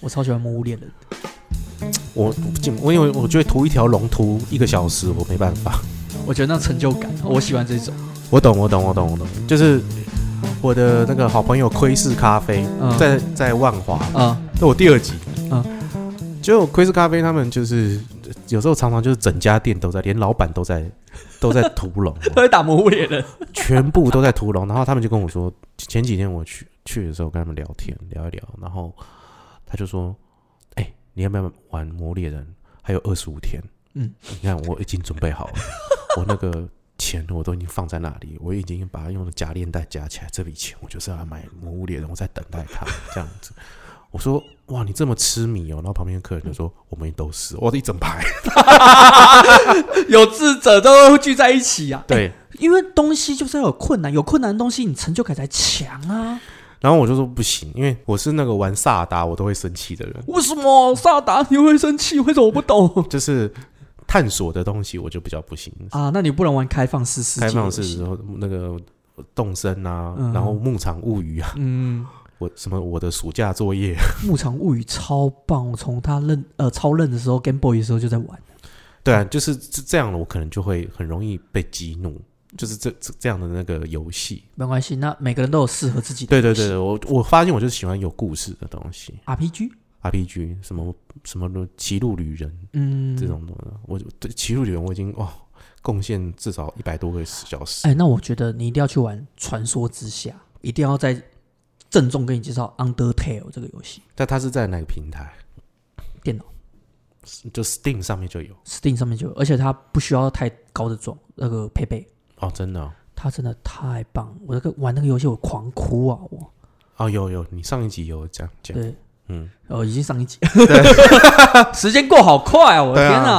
我超喜欢《魔物猎人》。我我因为我觉得涂一条龙涂一个小时，我没办法。我觉得那成就感，我喜欢这种。我懂，我懂，我懂，我懂。就是我的那个好朋友窥视咖啡，嗯在在万华，啊，那我第二集，嗯就窥视咖啡，他们就是有时候常常就是整家店都在，连老板都在都在屠龙，都在打《魔物猎人》。全部都在屠龙。然后他们就跟我说，前几天我去去的时候跟他们聊天聊一聊，然后他就说：“哎、你要不要玩魔猎人？还有二十五天。”嗯，你看我已经准备好了，我那个钱我都已经放在那里，我已经把它用的假链带夹起来，这笔钱我就是要买魔物猎人，我在等待它这样子。我说哇，你这么痴迷哦，然后旁边的客人就说我们都是，我的一整排，有智者都会聚在一起啊。对，因为东西就是要有困难，有困难的东西，你成就感才强啊。然后我就说不行，因为我是那个玩萨达我都会生气的人，为什么萨达你会生气？为什么我不懂？就是探索的东西我就比较不行，啊？那你不能玩开放式世界开放式的时候那个动森啊，嗯。然后牧场物语啊，嗯，我什么我的暑假作业，《牧场物语》超棒，我从他认呃超认的时候，Game Boy 的时候就在玩。对啊，就是这这样的，我可能就会很容易被激怒，就是这这这样的那个游戏。没关系，那每个人都有适合自己的对对对，我我发现我就是喜欢有故事的东西 RPG。，RPG 什么什么的骑路旅人嗯，这种的，我对歧路旅人我已经哇贡献至少一百多个小时。哎，那我觉得你一定要去玩《传说之下》，一定要在郑重跟你介绍《Undertale》这个游戏，但它是在哪个平台？电脑就 Steam 上面就有 Steam 上面就有，而且它不需要太高的装那个配备，哦，真的哦它真的太棒！我那个玩那个游戏我狂哭啊！我哦有有，你上一集有讲讲，对，嗯哦，已经上一集，时间过好快啊！我的天哪！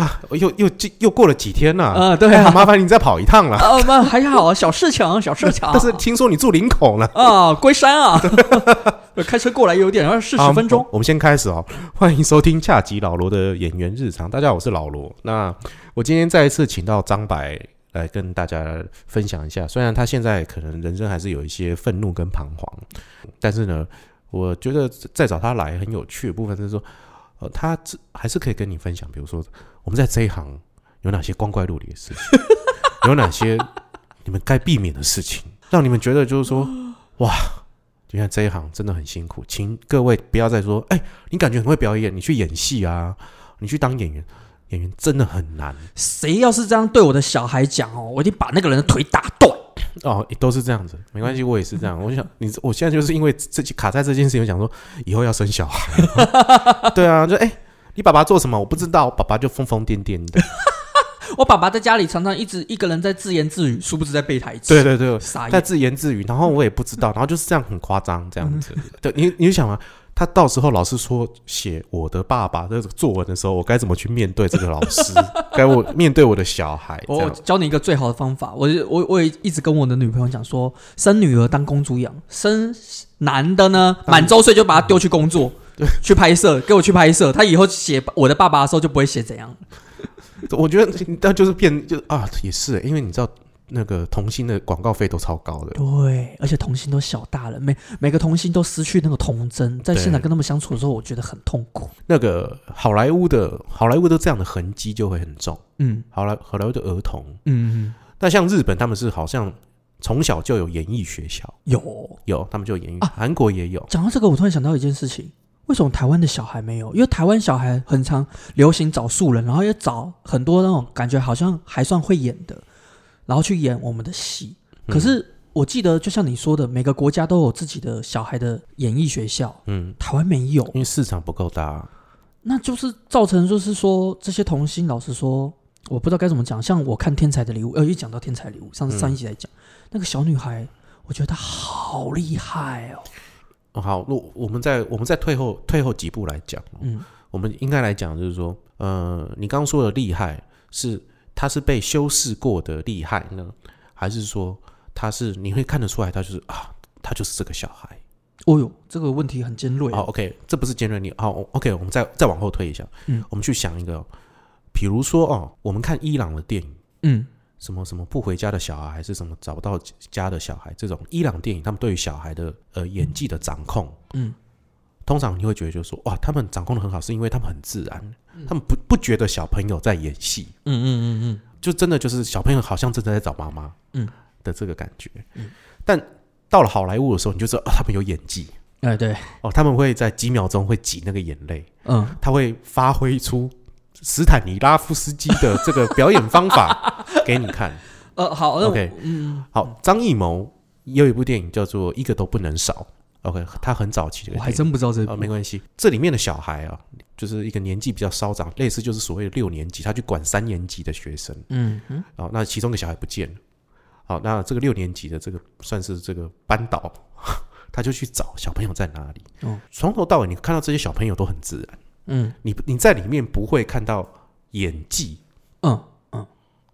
啊，又又又又过了几天了，啊，对哎啊，麻烦你再跑一趟了。啊，那还好啊，小事情，小事情。但是听说你住林口了。啊，龟山啊，开车过来有点要四十分钟好。我们先开始哦，欢迎收听恰吉老罗的演员日常。大家好，我是老罗。那我今天再一次请到张白来跟大家分享一下，虽然他现在可能人生还是有一些愤怒跟彷徨，但是呢，我觉得再找他来很有趣的部分是说，呃，他只还是可以跟你分享，比如说我们在这一行有哪些光怪陆离的事情，有哪些你们该避免的事情，让你们觉得就是说，哇。就像这一行真的很辛苦，请各位不要再说，哎、你感觉很会表演，你去演戏啊，你去当演员，演员真的很难谁要是这样对我的小孩讲哦，我一定把那个人的腿打断。哦，都是这样子，没关系，我也是这样。我想你，我现在就是因为这卡在这件事情，我想说以后要生小孩，对啊，就哎、你爸爸做什么我不知道，我爸爸就疯疯癫癫的，我爸爸在家里常常一直一个人在自言自语，殊不知在背台词。对对对，在。自言自语，然后我也不知道，然后就是这样很夸张这样子。对你，你就想啊，他到时候老师说写我的爸爸这个作文的时候，我该怎么去面对这个老师？该我面对我的小孩？我样教你一个最好的方法，我我我也一直跟我的女朋友讲说，生女儿当公主养，生男的呢当满周岁就把他丢去工作，去拍摄，给我去拍摄，他以后写我的爸爸的时候就不会写怎样。我觉得那就是变就啊，也是，因为你知道那个童星的广告费都超高的。对，而且童星都小大了，每每个童星都失去那个童真，在对现场跟他们相处的时候，我觉得很痛苦。那个好莱坞的好莱坞的这样的痕迹就会很重。嗯好莱好莱坞的儿童，嗯，那像日本他们是好像从小就有演艺学校，有有他们就有演艺，啊韩国也有。讲到这个，我突然想到一件事情：为什么台湾的小孩没有？因为台湾小孩很常流行找素人，然后也找很多那种感觉好像还算会演的，然后去演我们的戏。嗯可是我记得，就像你说的，每个国家都有自己的小孩的演艺学校，嗯，台湾没有，因为市场不够大。那就是造成就是说这些童星，老实说，我不知道该怎么讲。像我看《天才的礼物》，呃，一讲到《天才礼物》，上次嗯上一集来讲、那个小女孩，我觉得她好厉害哦。哦好，我我们再我们再退后退后几步来讲，嗯，我们应该来讲就是说，呃，你刚刚说的厉害是他是被修饰过的厉害呢，还是说他是你会看得出来他就是啊，他就是这个小孩？哦哟，这个问题很尖锐。好，OK，这不是尖锐你好，OK，我们再再往后推一下，嗯，我们去想一个，比如说哦，我们看伊朗的电影。嗯什么什么不回家的小孩，还是什么找不到家的小孩，这种伊朗电影，他们对于小孩的呃演技的掌控，嗯，通常你会觉得就是说，哇，他们掌控的很好，是因为他们很自然，他们不不觉得小朋友在演戏，嗯嗯嗯嗯，就真的就是小朋友好像真的在找妈妈，嗯。的这个感觉。嗯。但到了好莱坞的时候，你就知道、啊、他们有演技。哎对，哦，他们会在几秒钟会挤那个眼泪，嗯，他会发挥出斯坦尼拉夫斯基的这个表演方法 给你看。呃，好，OK。嗯，好，张艺谋也有一部电影叫做《一个都不能少》，OK，他很早期的一个我还真不知道这啊、没关系。这里面的小孩啊，就是一个年纪比较稍长，类似就是所谓的六年级，他去管三年级的学生。嗯嗯哦，那其中一个小孩不见了。好，那这个六年级的这个算是这个班导，他就去找小朋友在哪里。哦从头到尾，你看到这些小朋友都很自然，嗯你你在里面不会看到演技嗯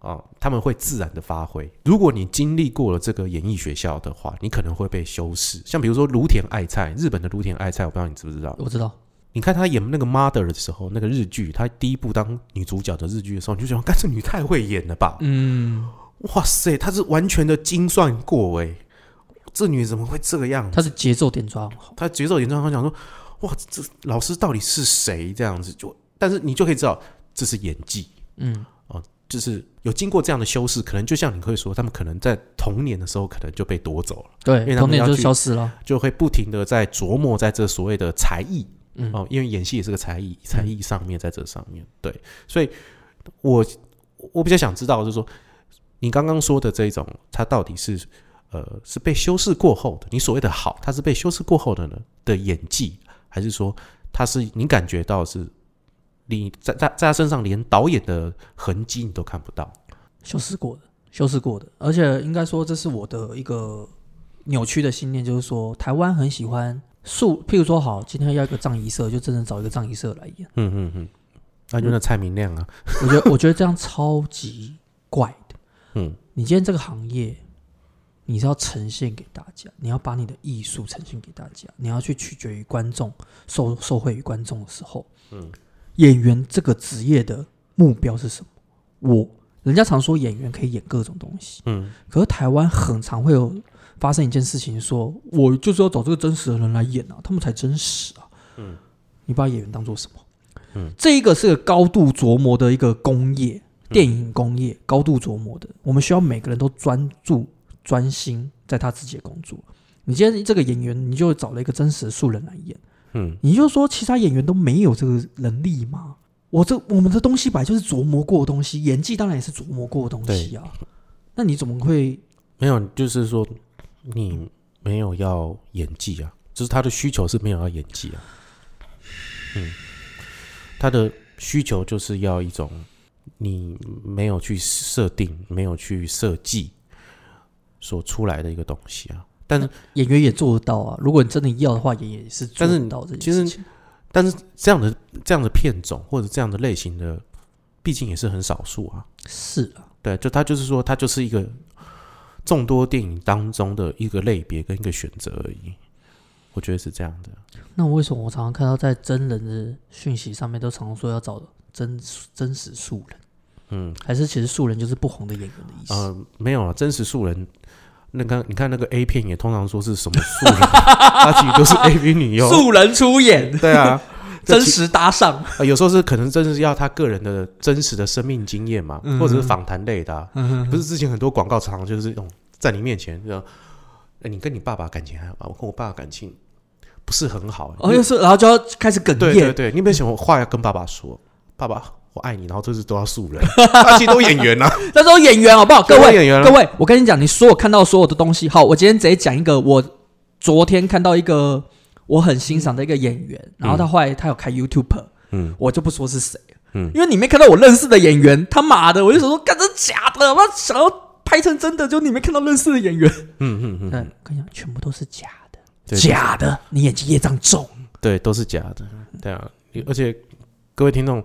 啊、他们会自然的发挥。如果你经历过了这个演艺学校的话，你可能会被修饰。像比如说芦田爱菜，日本的芦田爱菜，我不知道你知不知道？我知道，你看她演那个 Mother 的时候，那个日剧，她第一部当女主角的日剧的时候，你就觉得，干这女太会演了吧？嗯，哇塞，她是完全的精算过哎，这女怎么会这个样子？她是节奏点抓好，她节奏点抓好讲说，哇，这老师到底是谁？这样子就，但是你就可以知道这是演技，嗯就是有经过这样的修饰，可能就像你会说，他们可能在童年的时候可能就被夺走了，对因为，他童年就们要去消失了，就会不停的在琢磨在这所谓的才艺，嗯。哦，因为演戏也是个才艺，才艺上面在这上面，对，所以我我比较想知道，就是说你刚刚说的这种，它到底是呃是被修饰过后的，你所谓的好，它是被修饰过后的呢的演技，还是说它是你感觉到是你在在在他身上连导演的痕迹你都看不到？修饰过的，修饰过的，而且应该说这是我的一个扭曲的信念，就是说台湾很喜欢素，譬如说好，今天要一个葬仪社，就真的找一个葬仪社来演，嗯嗯嗯，那就那蔡明亮啊，我觉得我觉得这样超级怪的。嗯。你今天这个行业，你是要呈现给大家，你要把你的艺术呈现给大家，你要去取决于观众，受受惠于观众的时候，嗯，演员这个职业的目标是什么？我人家常说演员可以演各种东西，嗯可是台湾很常会有发生一件事情说我就是要找这个真实的人来演啊，他们才真实啊。嗯，你把演员当做什么？嗯，这一个是个高度琢磨的一个工业，电影工业高度琢磨的，我们需要每个人都专注专心在他自己的工作。你今天这个演员，你就找了一个真实的素人来演，嗯你就说其他演员都没有这个能力吗？我这我们的东西本来就是琢磨过的东西，演技当然也是琢磨过的东西啊。那你怎么会？没有，就是说你没有要演技啊，就是他的需求是没有要演技啊。嗯，他的需求就是要一种你没有去设定、没有去设计所出来的一个东西啊。但是，演员也做得到啊。如果你真的要的话，也也是做但是得到这件其实事情。但是这样的这样的片种或者这样的类型的，毕竟也是很少数啊。是啊，对，就他就是说，他就是一个众多电影当中的一个类别跟一个选择而已。我觉得是这样的。那为什么我常常看到在真人的讯息上面都常说要找真真实素人？嗯，还是其实素人就是不红的演员的意思？呃，没有啊，真实素人。那个，你看那个 A 片也通常说是什么素人，他其实都是 AV 女优。素人出演，对啊，真实搭上。呃有时候是可能真的是要他个人的真实的生命经验嘛，嗯或者是访谈类的啊、嗯不是之前很多广告常常就是这种在你面前，就哎，你跟你爸爸感情还好吧？我跟我爸爸感情不是很好。哦，就是，然后就要开始哽咽。对对对，你有没有想过话要跟爸爸说？爸爸，我爱你，然后这是都要素人，他其实都演员啊，那时候演员好不好？各位，演员啊。各位，我跟你讲，你所有看到所有的东西，好，我今天直接讲一个，我昨天看到一个我很欣赏的一个演员，然后他后来他有开 YouTube，嗯。我就不说是谁，嗯。因为你没看到我认识的演员，他妈的，我就想说，干这假的，我想要拍成真的，就你没看到认识的演员，嗯嗯嗯，对，我跟你讲，全部都是假的，假的，你演技业障重，对，都是假的，对啊，而且各位听众。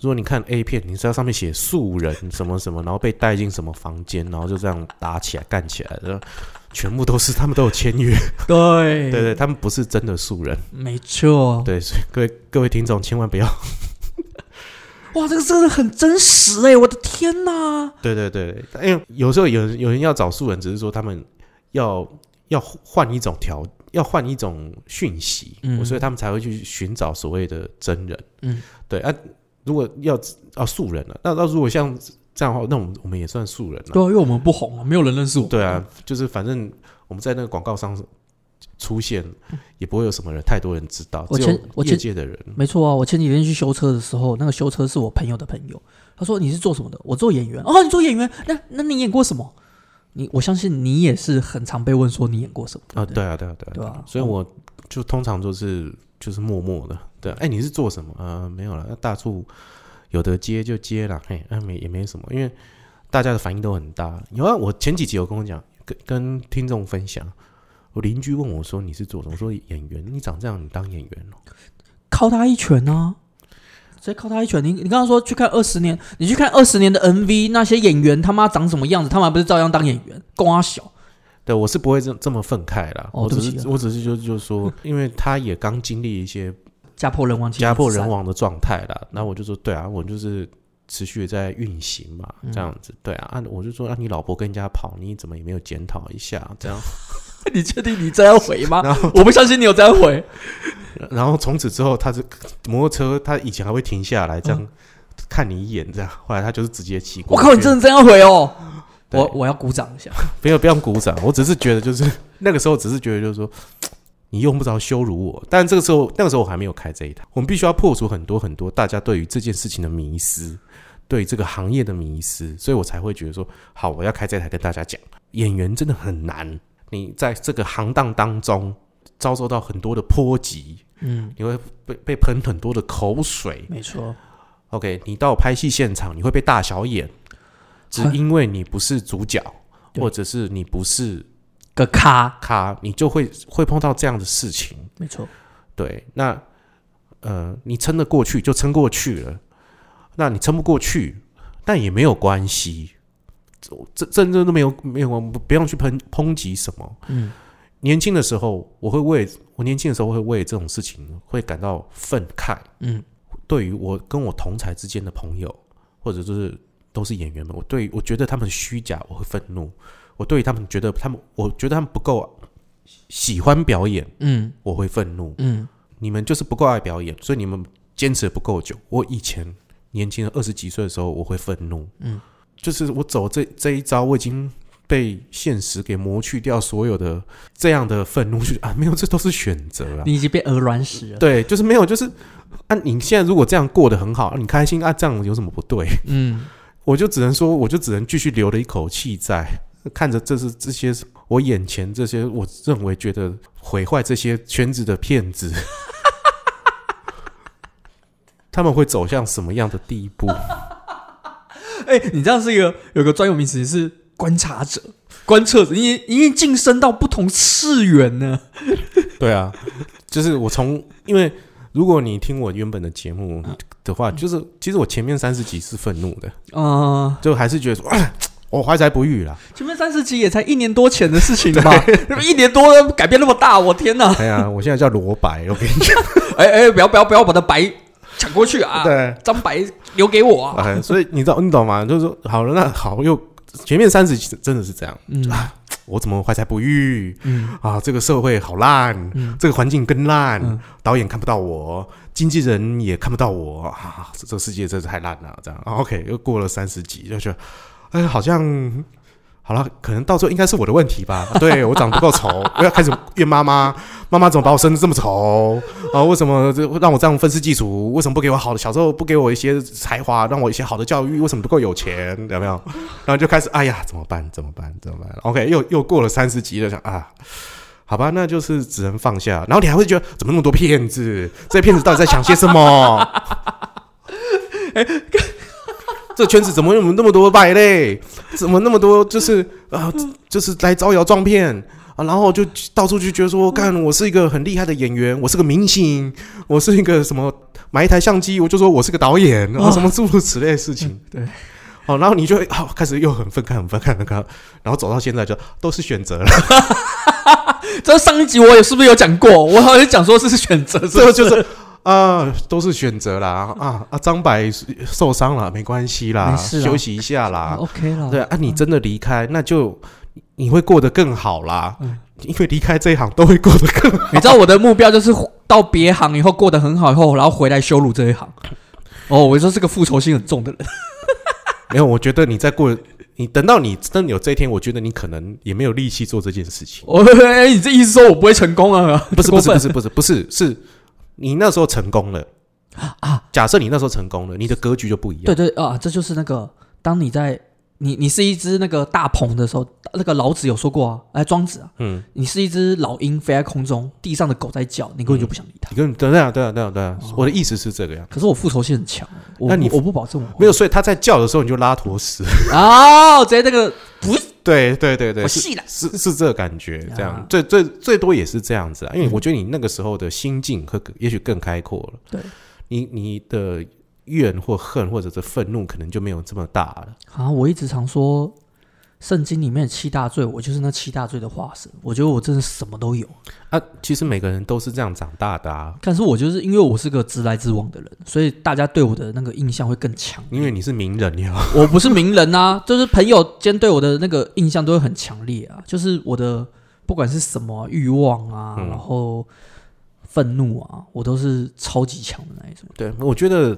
如果你看 A 片，你知道上面写素人什么什么，然后被带进什么房间，然后就这样打起来、干起来的，全部都是他们都有签约，对。对对，他们不是真的素人，没错，对，所以各位各位听众千万不要，哇，这个真的很真实哎，我的天哪！对对对，因为有时候有人有人要找素人，只是说他们要要换一种条要换一种讯息，嗯。所以他们才会去寻找所谓的真人。嗯，对啊，如果要啊素人了，那那如果像这样的话，那我们我们也算素人了。对啊，因为我们不红啊，没有人认识我。对啊，就是反正我们在那个广告上出现，也不会有什么人太多人知道，我前我前业界的人。没错啊，我前几天去修车的时候，那个修车是我朋友的朋友，他说你是做什么的？我做演员。哦，你做演员？那那你演过什么？你我相信你也是很常被问说你演过什么啊，对啊，对啊，对啊，对啊所以我就通常就是就是默默的，对，哎，你是做什么？呃，没有了，那大处有的接就接了，嘿，那没也没什么，因为大家的反应都很大。有啊，我前几集有跟我讲，跟跟听众分享，我邻居问我说你是做什么？说演员，你长这样，你当演员哦？靠他一拳啊！直接靠他一拳。你你刚刚说去看二十年，你去看二十年的 MV，那些演员他妈长什么样子？他们还不是照样当演员？瓜小。对，我是不会这这么愤慨啦。我只是我只是就就是说，因为他也刚经历一些家破人亡，家破人。亡的状态啦。那我就说，对啊，我就是持续在运行嘛，嗯这样子。对啊，啊，我就说，啊，你老婆跟人家跑，你怎么也没有检讨一下？这样，你确定你这样回吗 然后？我不相信你有这样回。然后从此之后，他是摩托车，他以前还会停下来这样、嗯看你一眼，这样，后来他就是直接骑过。我靠，你真的这样回哦！对我我要鼓掌一下。不要不要鼓掌，我只是觉得就是 那个时候只是觉得就是说。你用不着羞辱我，但这个时候那个时候我还没有开这一台，我们必须要破除很多很多大家对于这件事情的迷思，对这个行业的迷思，所以我才会觉得说，好，我要开这台跟大家讲，演员真的很难，你在这个行当当中遭受到很多的波及，嗯，你会被被喷很多的口水没错。，OK，你到拍戏现场你会被大小眼，只因为你不是主角，或者是你不是个咖，咖，你就会会碰到这样的事情。没错。对，那呃，你撑得过去就撑过去了，那你撑不过去，但也没有关系，这这真正都没有没有，不不用去抨抨击什么。嗯，年轻的时候，我会为我年轻的时候会为这种事情会感到愤慨。嗯，对于我跟我同才之间的朋友，或者就是都是演员们，我对我觉得他们虚假，我会愤怒。我对于他们觉得他们，我觉得他们不够喜欢表演，嗯我会愤怒。嗯，你们就是不够爱表演，所以你们坚持得不够久。我以前年轻人二十几岁的时候，我会愤怒，嗯，就是我走这这一招，我已经被现实给磨去掉所有的这样的愤怒，就啊，没有，这都是选择啊。你已经被鹅卵石了。对，就是没有，就是啊，你现在如果这样过得很好，啊你开心啊，这样有什么不对？嗯，我就只能说，我就只能继续留了一口气在，看着这是这些我眼前这些我认为觉得毁坏这些圈子的骗子，他们会走向什么样的地步？哎、你这样是一个有个专有名词是观察者、观测者，你你已经晋升到不同次元呢。对啊，就是我从因为如果你听我原本的节目的话，就是其实我前面三十集是愤怒的，嗯、就还是觉得说，哎，我怀才不遇啦。前面三十集也才一年多前的事情吧，一年多改变那么大，我天哪！哎呀，我现在叫罗白，我跟你讲，哎哎，不要不要不要把他白抢过去啊！对。张白留给我啊！哎，所以你知道你懂吗？就是说，好了，那好，又前面三十集真的是这样，嗯我怎么怀才不遇嗯啊？这个社会好烂，嗯这个环境更烂，嗯导演看不到我，经纪人也看不到我啊！这这个世界真是太烂了，这样、啊、OK，又过了三十集，就觉得，哎，好像。好了，可能到时候应该是我的问题吧。对我长得不够丑，我 要开始怨妈妈。妈妈怎么把我生的这么丑啊？为什么这让我这样愤世嫉俗？为什么不给我好的小时候不给我一些才华，让我一些好的教育？为什么不够有钱？有没有？然后就开始，哎呀，怎么办？怎么办？怎么办？OK，又又过了三十集了，想啊，好吧，那就是只能放下。然后你还会觉得，怎么那么多骗子？这些骗子到底在想些什么？哎这圈子怎么有那么多败类？怎么那么多就是啊、就是来招摇撞骗啊？然后就到处去觉得说，干，我是一个很厉害的演员，我是个明星，我是一个什么买一台相机，我就说我是个导演，然后什么诸如此类的事情。对，好，然后你就开始又很愤慨，很愤慨，很愤慨，然后走到现在就都是选择了，这上一集我也是不是有讲过？我好像讲说这是选择，最后就是啊，都是选择啦啊啊！张柏受伤了，没关系啦，休息一下啦。OK 了。对啊，你真的离开，那就你会过得更好啦。嗯因为离开这一行都会过得更好。你知道我的目标就是到别行以后过得很好以后，然后回来羞辱这一行。哦，我说是个复仇心很重的人。没有，我觉得你在过，你等到你真的有这一天，我觉得你可能也没有力气做这件事情。我，哎，你这意思说我不会成功啊？不是，不是，不是，不是，不是，是你那时候成功了啊！假设你那时候成功了，你的格局就不一样。对对啊，这就是那个当你在。你你是一只那个大鹏的时候，那个老子有说过啊，哎，庄子啊，嗯，你是一只老鹰飞在空中，地上的狗在叫，你根本就不想理它。你跟对啊对啊对啊对啊，我的意思是这个样。可是我复仇性很强，那你我不保证我没有，所以他在叫的时候你就拉坨屎。哦，直接那个 不是，对对对对，我细了，是是这个感觉，这样。最最最多也是这样子啊，因为我觉得你那个时候的心境和也许更开阔了，对，你你的怨或恨或者是愤怒可能就没有这么大了啊。我一直常说。圣经里面的七大罪，我就是那七大罪的化身。我觉得我真的什么都有啊。其实每个人都是这样长大的啊。但是我就是因为我是个直来直往的人，所以大家对我的那个印象会更强。因为你是名人呀，我不是名人啊，就是朋友间对我的那个印象都会很强烈啊。就是我的不管是什么欲望啊，然后愤怒啊，我都是超级强的那一种。对，我觉得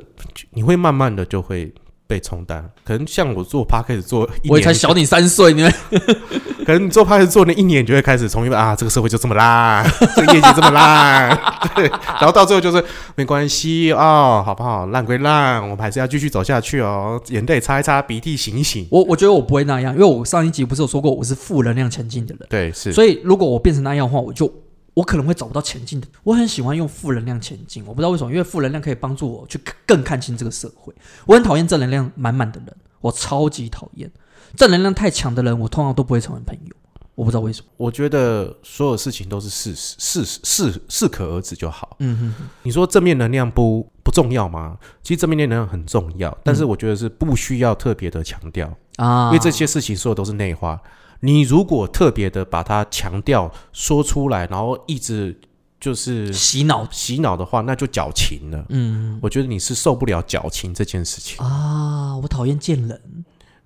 你会慢慢的就会。被冲淡，可能像我做 p 开始做，我才小你三岁，你们 可能你做 p 开始做那一年，就会开始从一个啊，这个社会就这么烂，这个业绩这么烂，对，然后到最后就是没关系哦，好不好？烂归烂，我们还是要继续走下去哦，眼泪擦一擦，鼻涕醒一醒。我我觉得我不会那样，因为我上一集不是有说过，我是负能量前进的人，对，是。所以如果我变成那样的话，我就。我可能会找不到前进的。我很喜欢用负能量前进，我不知道为什么，因为负能量可以帮助我去更看清这个社会。我很讨厌正能量满满的人，我超级讨厌正能量太强的人，我通常都不会成为朋友。我不知道为什么。我觉得所有事情都是事实，事实适适可而止就好。嗯哼，你说正面能量不不重要吗？其实正面能量很重要，但是我觉得是不需要特别的强调啊，因为这些事情所有都是内化。你如果特别的把它强调说出来，然后一直就是洗脑洗脑的话，那就矫情了。嗯，我觉得你是受不了矫情这件事情啊。我讨厌贱人。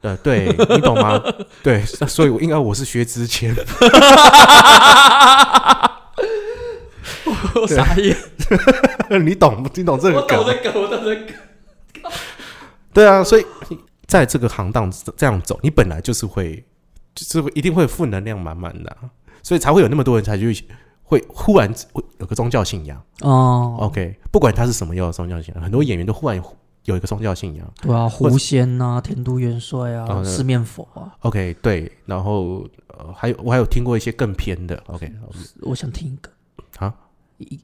呃，对你懂吗？对，所以我应该我是薛之谦。我傻眼。你懂？你懂这个梗？我懂这梗，我懂这梗。对啊，所以在这个行当这样走，你本来就是会。就是一定会负能量满满的，所以才会有那么多人才去会忽然会有个宗教信仰哦。OK，不管他是什么样的宗教信仰，很多演员都忽然有一个宗教信仰。对啊，狐仙呐，天都元帅啊，四面佛啊。OK，对，然后呃，还有我还有听过一些更偏的。OK，我想听一个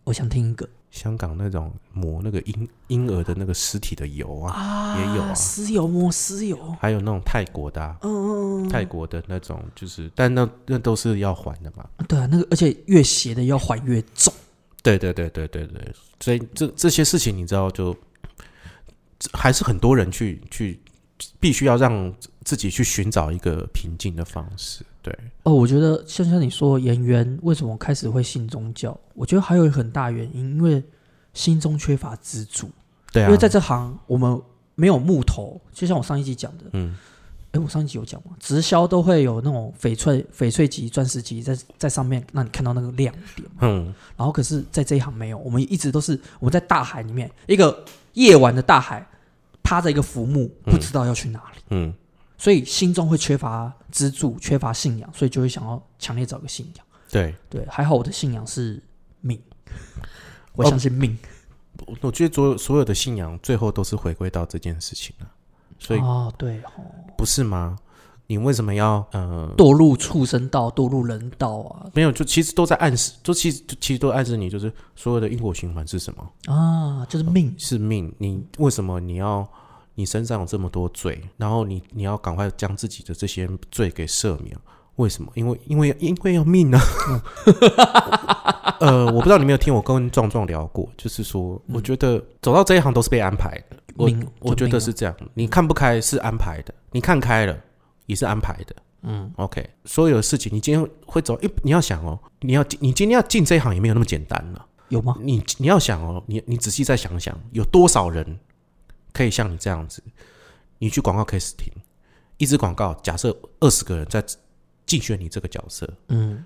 我想听一个。香港那种抹那个婴婴儿的那个尸体的油啊，也有啊，尸油抹尸油，还有那种泰国的，啊嗯，泰国的那种就是，但那那都是要还的嘛。对啊，那个而且越邪的要还越重。对对对对对对，所以这这些事情你知道，就还是很多人去去必须要让自己去寻找一个平静的方式。对哦，我觉得像像你说演员为什么开始会信宗教？我觉得还有一个很大原因，因为心中缺乏支柱。对啊，因为在这行我们没有木头，就像我上一集讲的，嗯，哎，我上一集有讲吗？直销都会有那种翡翠、翡翠级、钻石级在在上面，让你看到那个亮点。嗯，然后可是在这一行没有，我们一直都是我们在大海里面，一个夜晚的大海，趴着一个浮木，不知道要去哪里。嗯。所以心中会缺乏支柱，缺乏信仰，所以就会想要强烈找个信仰。对对，还好我的信仰是命，我相信命。我我觉得所有所有的信仰最后都是回归到这件事情了。所以哦，对哦，不是吗？你为什么要呃堕入畜生道，堕入人道啊？没有，就其实都在暗示，就其实其实都暗示你，就是所有的因果循环是什么啊？就是命，是命。你为什么你要？你身上有这么多罪，然后你你要赶快将自己的这些罪给赦免。为什么？因为因为因为要命啊！呃，我不知道你没有听我跟壮壮聊过，就是说，我觉得走到这一行都是被安排的。我我觉得是这样，你看不开是安排的，你看开了也是安排的。嗯，OK，所有的事情你今天会走，诶，你要想哦，你要你今天要进这一行也没有那么简单了，有吗？你你要想哦，你你仔细再想想，有多少人？可以像你这样子，你去广告 casting，一支广告，假设二十个人在竞选你这个角色，嗯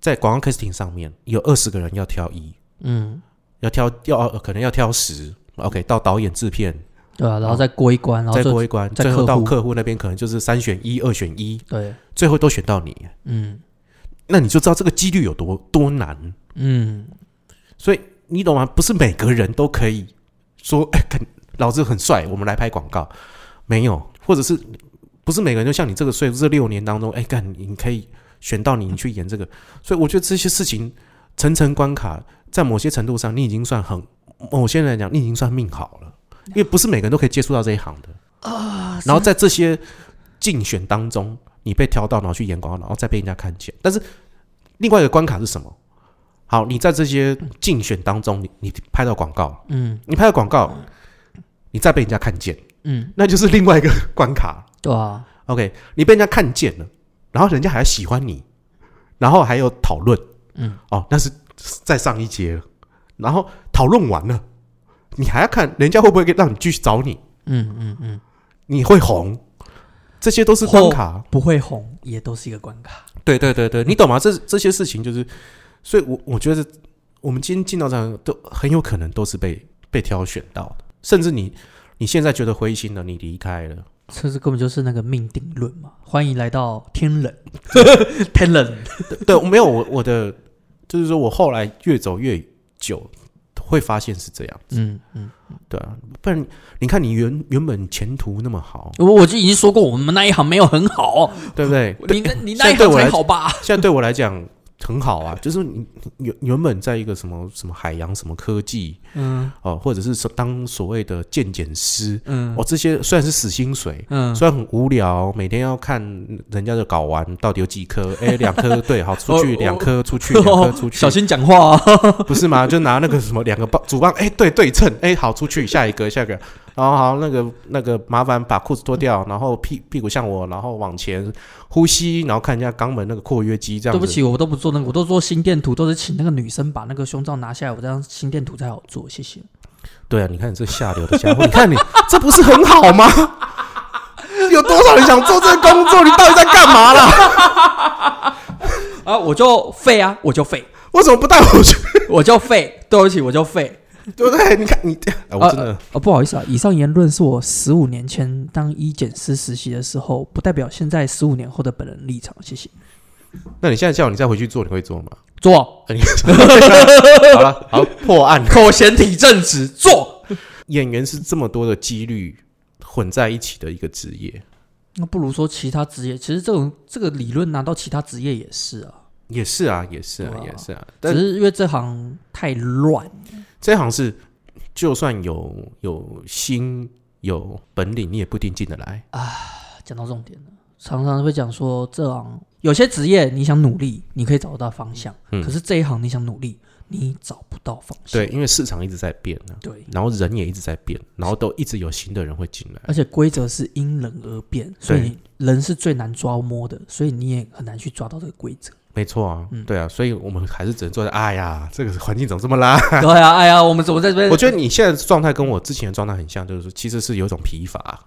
在广告 casting 上面有二十个人要挑一，嗯，要挑要呃可能要挑十，OK，到导演制片对啊，然后再过一关，然后再过一关，最后到客户那边可能就是三选一、二选一，对，最后都选到你，嗯那你就知道这个几率有多多难。嗯，所以你懂吗？不是每个人都可以说，哎、肯老子很帅，我们来拍广告。没有，或者是不是每个人都像你这个岁数，这六年当中，哎、干你可以选到你，你去演这个。所以我觉得这些事情层层关卡，在某些程度上，你已经算很，某些人来讲，你已经算命好了，因为不是每个人都可以接触到这一行的啊。然后在这些竞选当中，你被挑到，然后去演广告，然后再被人家看见。但是另外一个关卡是什么？好，你在这些竞选当中，你你拍到广告，嗯你拍到广告，你再被人家看见，嗯，那就是另外一个关卡。对啊，OK，你被人家看见了，然后人家还要喜欢你，然后还有讨论，嗯，哦，那是再上一阶了。然后讨论完了，你还要看人家会不会让你继续找你，嗯嗯嗯，你会红，这些都是关卡。不会红也都是一个关卡。对对对对，你懂吗？这这些事情就是，所以我我觉得我们今天进到这样都很有可能都是被被挑选到的，甚至你你现在觉得灰心了，你离开了，这是根本就是那个命定论嘛！欢迎来到天冷，天冷，对没有我我的就是说我后来越走越久，会发现是这样，嗯嗯，对啊，不然你看你原原本前途那么好，我我就已经说过，我们那一行没有很好，对不对？你那你那一行才好吧？现在对我来讲很好啊，就是你你原原本在一个什么什么海洋什么科技嗯。哦，或者是说当所谓的鉴检师，嗯。哦，这些虽然是死薪水，嗯，虽然很无聊，每天要看人家的睾丸到底有几颗，哎，两颗对，好出去哦两颗出去，两颗出去，小心讲话。啊！不是吗？就拿那个什么两个棒主棒，哎，对对称，哎，好出去下一个下一个，然后好那个那个麻烦把裤子脱掉，然后屁屁股向我，然后往前呼吸，然后看一下肛门那个括约肌这样。对不起，我都不做那个，我都做心电图，都是请那个女生把那个胸罩拿下来，我这样心电图才好做，谢谢。对啊，你看你这下流的家伙，你看你这不是很好吗？有多少人想做这个工作？你到底在干嘛啦？啊，我就废啊，我就废，为什么不带我去？我就废，对不起，我就废。对不对？你看你，哎我真的。哦，不好意思啊，以上言论是我十五年前当医检师实习的时候，不代表现在十五年后的本人立场。谢谢。那你现在叫你再回去做，你会做吗？做 好了，好破案。口嫌体正直，做。演员是这么多的几率混在一起的一个职业，那不如说其他职业，其实这种这个理论拿到其他职业也是啊，也是啊，也是啊，啊也是啊。只是因为这行太乱。这行是，就算有有心有本领，你也不一定进得来啊。讲到重点了，常常会讲说这行有些职业你想努力，你可以找得到方向，嗯可是这一行你想努力，你找不到方向。对，因为市场一直在变呢、对，然后人也一直在变，然后都一直有新的人会进来。而且规则是因人而变，所以人是最难抓摸的，所以你也很难去抓到这个规则。没错啊，嗯。对啊，所以我们还是只能坐在，哎呀，这个环境怎么这么烂？对啊，哎呀，我们怎么在这边？我觉得你现在状态跟我之前的状态很像，就是说其实是有一种疲乏，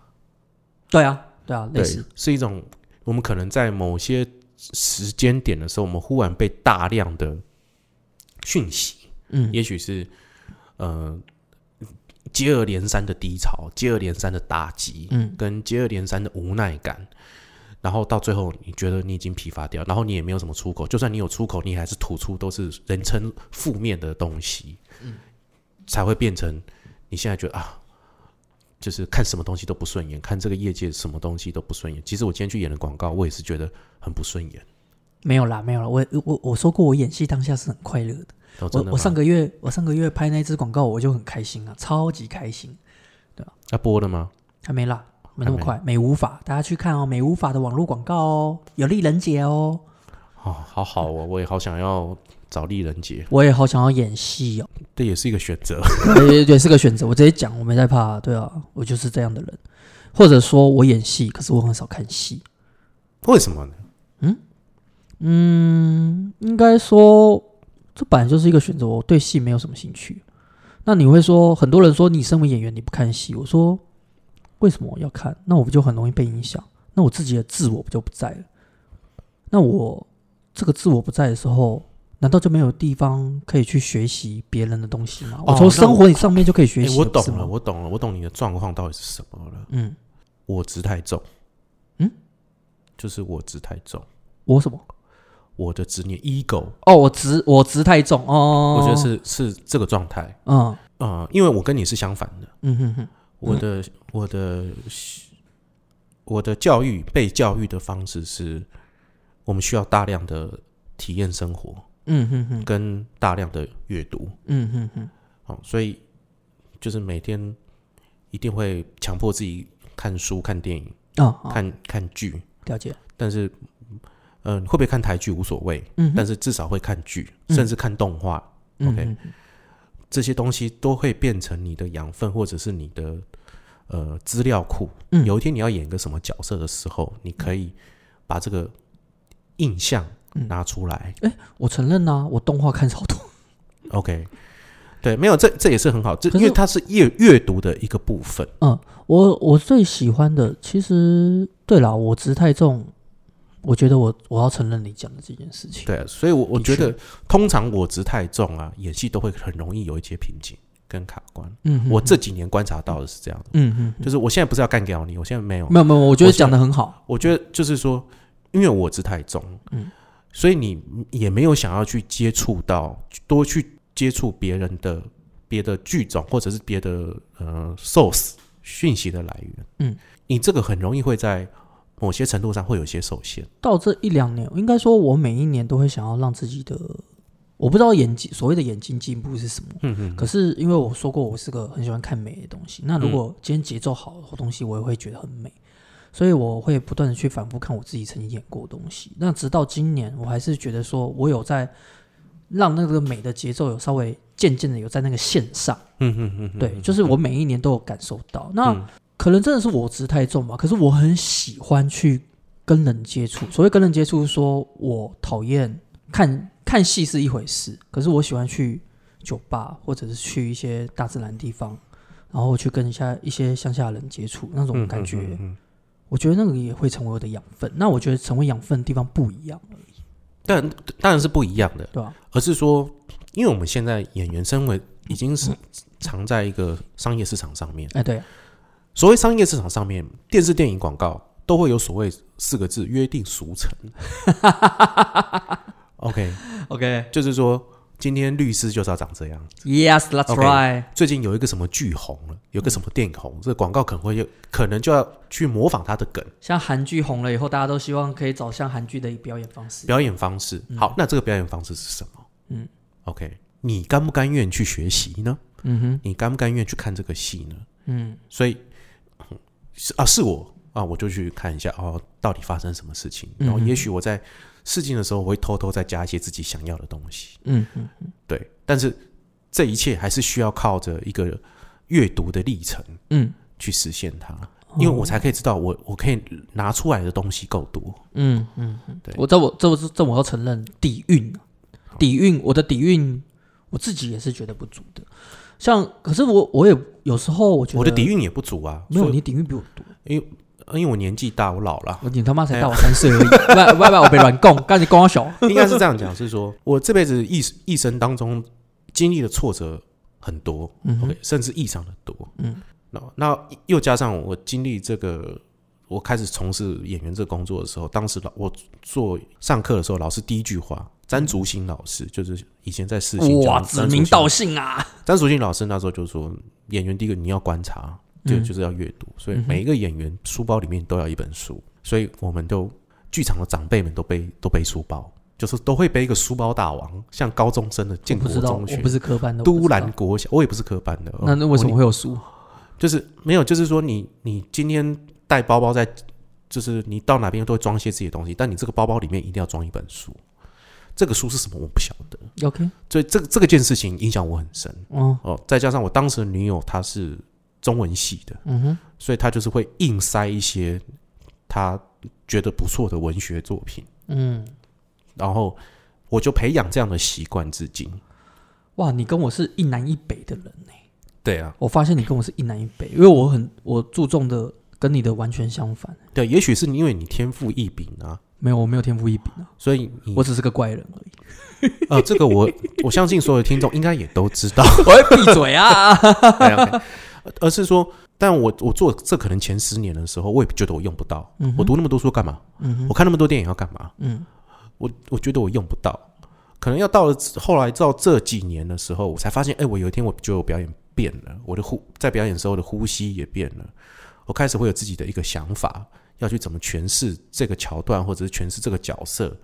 对啊，对啊，类似，，是一种我们可能在某些时间点的时候，我们忽然被大量的讯息，嗯，也许是呃接二连三的低潮，接二连三的打击，嗯。跟接二连三的无奈感，然后到最后你觉得你已经疲乏掉，然后你也没有什么出口，就算你有出口，你还是吐出都是人称负面的东西，嗯才会变成你现在觉得啊。就是看什么东西都不顺眼，看这个业界什么东西都不顺眼。其实我今天去演的广告，我也是觉得很不顺眼。没有啦，没有啦。我我我说过，我演戏当下是很快乐的。哦、的我我上个月我上个月拍那支广告，我就很开心啊，超级开心。要播了吗？还没啦，没那么快。美无法，大家去看哦，美无法的网络广告哦，有丽人姐哦。哦，好好哦，我也好想要找丽人姐，我也好想要演戏哦，这也是一个选择。也也是个选择。我直接讲，我没在怕。对啊，我就是这样的人。或者说我演戏，可是我很少看戏。为什么呢？嗯嗯，应该说这本来就是一个选择。我对戏没有什么兴趣。那你会说，很多人说你身为演员你不看戏，我说为什么我要看？那我不就很容易被影响？那我自己的自我不就不在了？那我这个自我不在的时候，难道就没有地方可以去学习别人的东西吗？我从生活上面就可以学诶习、我懂了，我懂了，我懂你的状况到底是什么了。嗯，我值太重，嗯，就是我值太重，我什么？我的执念 ego，哦，我执我执太重哦，我觉得是是这个状态。嗯呃，因为我跟你是相反的，嗯哼哼，我的、我的我的教育被教育的方式是，我们需要大量的体验生活嗯哼哼，跟大量的阅读，嗯哼哼，哦，所以就是每天一定会强迫自己看书、看电影、哦、看看剧，了解，但是，嗯、会不会看台剧无所谓，嗯但是至少会看剧，嗯。甚至看动画，嗯 OK 这些东西都会变成你的养分，或者是你的呃资料库。嗯有一天你要演个什么角色的时候，你可以把这个印象嗯拿出来。我承认呐、我动画看超多，OK，对，没有这这也是很好，这因为它是阅阅读的一个部分。嗯我我最喜欢的，其实对啦，我值太重，我觉得我我要承认你讲的这件事情，对，所以我我觉得通常我执太重啊，演戏都会很容易有一些瓶颈跟卡关。嗯哼，我这几年观察到的是这样的，嗯哼哼，就是我现在不是要干掉你，我现在没有，没有没有，我觉得讲的很好，我觉得就是说，因为我执太重，嗯，所以你也没有想要去接触到多去接触别人的别的剧种或者是别的呃 source 讯息的来源，嗯，你这个很容易会在某些程度上会有些受限，到这一两年，应该说，我每一年都会想要让自己的，我不知道眼睛所谓的眼睛进步是什么。嗯嗯可是因为我说过，我是个很喜欢看美的东西。那如果今天节奏好的东西，我也会觉得很美，所以我会不断的去反复看我自己曾经演过的东西。那直到今年，我还是觉得说我有在让那个美的节奏有稍微渐渐的有在那个线上。嗯嗯嗯，对，就是我每一年都有感受到。那、嗯可能真的是我值太重吧，可是我很喜欢去跟人接触。所谓跟人接触，是说我讨厌看看戏是一回事，可是我喜欢去酒吧或者是去一些大自然地方，然后去跟一下一些乡下人接触，那种嗯感觉，嗯嗯嗯我觉得那个也会成为我的养分。那我觉得成为养分的地方不一样而已，但当然是不一样的，对吧？而是说，因为我们现在演员身为已经是藏在一个商业市场上面。哎，对，所谓商业市场上面，电视、电影、广告都会有所谓四个字约定俗成。OK，OK，Yes，that's、就是说今天律师就是要长这样。Yes, that's right。最近有一个什么剧红了，有个什么电影红，这个广告可能会有可能就要去模仿它的梗、像韩剧红了以后，大家都希望可以找像韩剧的表演方式。表演方式。好，那这个表演方式是什么？嗯，OK，你甘不甘愿去学习呢？嗯哼，你甘不甘愿去看这个戏呢？嗯所以嗯是啊，是我啊，我就去看一下哦，到底发生什么事情。然后嗯也许我在试镜的时候，我会偷偷再加一些自己想要的东西。嗯嗯对，但是这一切还是需要靠着一个阅读的历程嗯，去实现它，因为我才可以知道我我可以拿出来的东西够多。嗯嗯嗯，对我这我这我是这我要承认底蕴，底蕴我的底蕴我自己也是觉得不足的。像可是我我也有时候我觉得我的底蕴也不足啊，没有你底蕴比我多，因为因为我年纪大，我老了。你他妈才大我三岁而已，不不不，我被乱供，赶紧供我小，应该是这样讲，是说我这辈子一一生当中经历的挫折很多、嗯 o 哼。K 甚至异常的多。嗯，那那又加上我经历这个，我开始从事演员这个工作的时候，当时老我做上课的时候，老师第一句话，詹竹新老师就是以前在世新哇，指名道姓啊，詹竹新老师那时候就说，演员第一个你要观察，就嗯。就是要阅读，所以每一个演员书包里面都要一本书，所以我们都剧场的长辈们都背都背书包，就是都会背一个书包大王，像高中生的建国中学我不、是科班的，都兰国小，我也不是科班的，那那为什我么会有书？就是没有，就是说你你今天带包包在，就是你到哪边都会装一些自己的东西，但你这个包包里面一定要装一本书。这个书是什么我不晓得，OK，所以这个这个件事情影响我很深哦哦。再加上我当时的女友她是中文系的，嗯哼，所以她就是会硬塞一些她觉得不错的文学作品，嗯，然后我就培养这样的习惯至今。哇，你跟我是一南一北的人呢。对啊，我发现你跟我是一南一北，因为我很我注重的跟你的完全相反。对，也许是因为你天赋异禀啊，没有，我没有天赋异禀啊，所以你我只是个怪人而已。呃，这个我 我相信所有听众应该也都知道，我会闭嘴啊！而是说，但我我做这可能前十年的时候，我也觉得我用不到。嗯我读那么多书干嘛？嗯我看那么多电影要干嘛？嗯我我觉得我用不到，可能要到了后来到这几年的时候，我才发现，哎、我有一天我觉得我表演变了，我的呼在表演时候的呼吸也变了，我开始会有自己的一个想法，要去怎么诠释这个桥段，或者是诠释这个角色，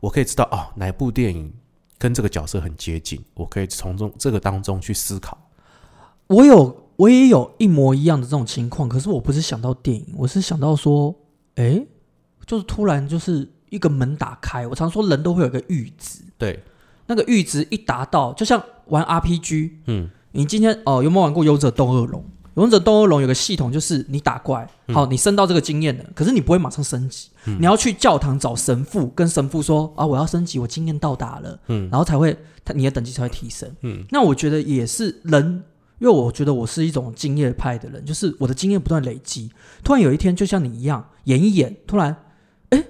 我可以知道哦，哪部电影跟这个角色很接近，我可以从中这个当中去思考。我有，我也有一模一样的这种情况，可是我不是想到电影，我是想到说，哎，就是突然就是一个门打开。我常说人都会有一个阈值，对，那个阈值一达到，就像玩 RPG，嗯，你今天哦有没有玩过《勇者斗恶龙》？《勇者斗恶龙》有个系统，就是你打怪，好，你升到这个经验了，可是你不会马上升级，你要去教堂找神父，跟神父说啊，我要升级，我经验到达了，嗯。然后才会，他你的等级才会提升。嗯，那我觉得也是人，因为我觉得我是一种经验派的人，就是我的经验不断累积，突然有一天就像你一样演一演，突然，哎，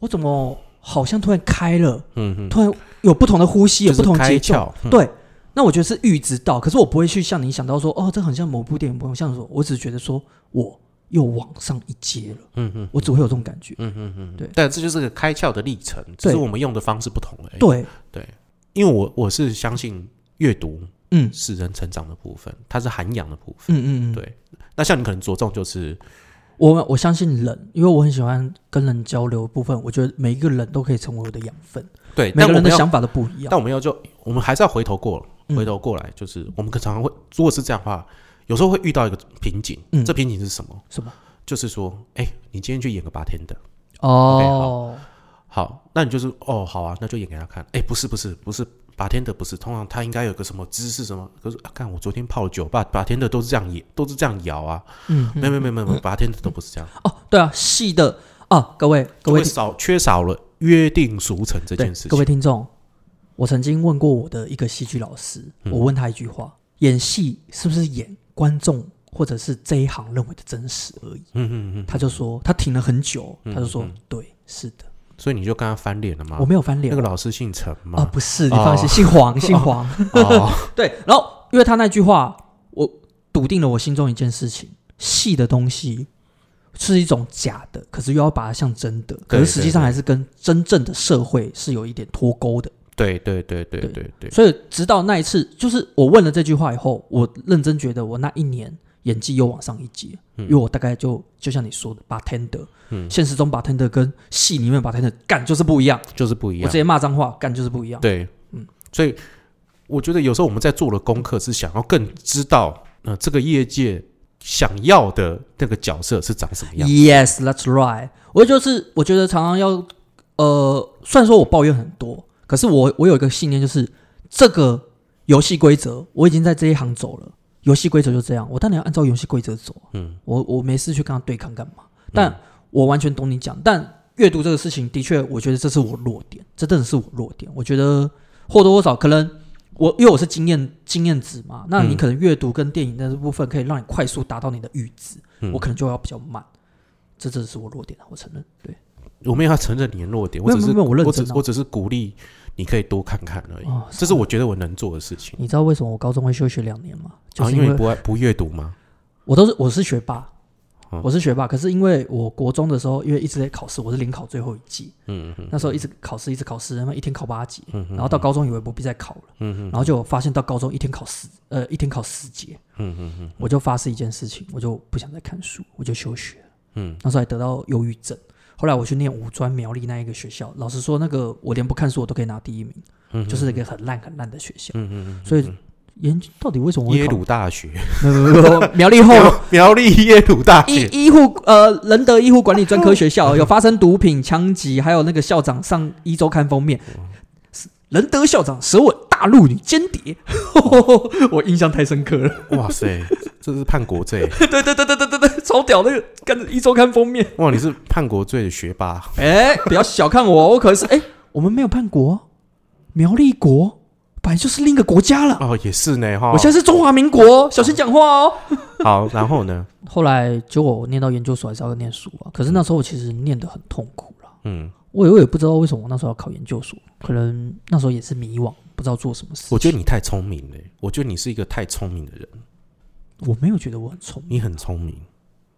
我怎么好像突然开了，嗯嗯，突然有不同的呼吸，有不同节奏，窍，嗯。对，那我觉得是预知到，可是我不会去像你想到说，哦，这很像某部电影，不用像说，我只是觉得说我又往上一阶了，嗯嗯我只会有这种感觉。嗯嗯嗯，对但这就是个开窍的历程，只是我们用的方式不同而已。对对，因为我我是相信阅读嗯是人成长的部分，它是涵养的部分。嗯嗯嗯，对那像你可能着重就是，我我相信人，因为我很喜欢跟人交流的部分，我觉得每一个人都可以成为我的养分，对，每个人的想法都不一样但。我们要就我们还是要回头过，嗯回头过来，就是我们可常常会，如果是这样的话，有时候会遇到一个瓶颈。嗯这瓶颈是什么？什么？就是说，哎，你今天去演个 bartender，哦，好，那你就是哦，好啊，那就演给他看。哎，不是不是不是。八天的不是，通常他应该有个什么姿势什么？可是啊，看我昨天泡酒，把八天的都是这样演，都是这样摇啊，嗯，没有没有没有没有，把天的都不是这样。哦，对啊，细的啊，各位各位少缺少了约定俗成这件事情。各位听众，我曾经问过我的一个戏剧老师，嗯我问他一句话：演戏是不是演观众或者是这一行认为的真实而已？嗯嗯嗯，他就说他停了很久，嗯他就说嗯对，是的，所以你就跟他翻脸了吗？我没有翻脸那个老师姓陈啊，哦？不是，你放心，姓黄，姓黄。哦，对，然后因为他那句话，我笃定了我心中一件事情：戏的东西是一种假的，可是又要把它像真的，可是实际上还是跟真正的社会是有一点脱钩的。对对对对对对对，所以直到那一次，就是我问了这句话以后，我认真觉得我那一年演技又往上一阶，因为我大概就就像你说的，bartender，嗯现实中 bartender 跟戏里面 bartender 干就是不一样，就是不一样我直。接骂脏话，干就是不一样。对，嗯，所以我觉得有时候我们在做的功课是想要更知道，呃，这个业界想要的那个角色是长什么样。Yes, that's right。我就是我觉得常常要，呃，虽然说我抱怨很多，可是我我有一个信念，就是这个游戏规则我已经在这一行走了，游戏规则就这样，我当然要按照游戏规则走啊。嗯我我没事去跟他对抗干嘛？但我完全懂你讲，但阅读这个事情的确，我觉得这是我弱点，这真的是我弱点。我觉得或多或少可能我因为我是经验经验值嘛，那你嗯可能阅读跟电影的这部分可以让你快速达到你的阈值，嗯我可能就要比较慢，这真的是我弱点啊，我承认。对，我没有要承认你的弱点，我只是我认我真啊只我只是鼓励你可以多看看而已哦。这是我觉得我能做的事情。你知道为什么我高中会休学两年吗？就啊，是因为不爱不阅读吗？我都是我是学霸哦，我是学霸，可是因为我国中的时候，因为一直在考试，我是临考最后一季，嗯嗯那时候一直考试，一直考试，然后一天考八节，嗯然后到高中以为不必再考了，嗯嗯然后就发现到高中一天考十，呃，一天考十节，嗯嗯嗯我就发誓一件事情，我就不想再看书，我就休学。嗯那时候还得到忧郁症。后来我去念五专苗栗那一个学校，老实说，那个我连不看书我都可以拿第一名，嗯，就是一个很烂很烂的学校。嗯嗯嗯，所以研到底为什么耶考？鲁大学，苗栗后苗苗栗耶鲁大学，医医护呃仁德医护管理专科学校 有发生毒品枪击，还有那个校长上一周刊封面，仁德校长舌吻大陆女间谍，我印象太深刻了。哇塞，这是叛国罪！对对对对对对对，超屌那个跟着一周刊封面。哇，你是叛国罪的学霸，哎，不要小看我，我可是哎，我们没有叛国，苗栗国本来就是另一个国家了。哦，也是呢哈。我现在是中华民国，小心讲话哦。好，然后呢？后来结果我念到研究所还是要念书啊，可是那时候我其实念得很痛苦了。嗯我我也不知道为什么我那时候要考研究所，可能那时候也是迷惘，不知道做什么事。我觉得你太聪明了，我觉得你是一个太聪明的人，我没有觉得我很聪明，你很聪明，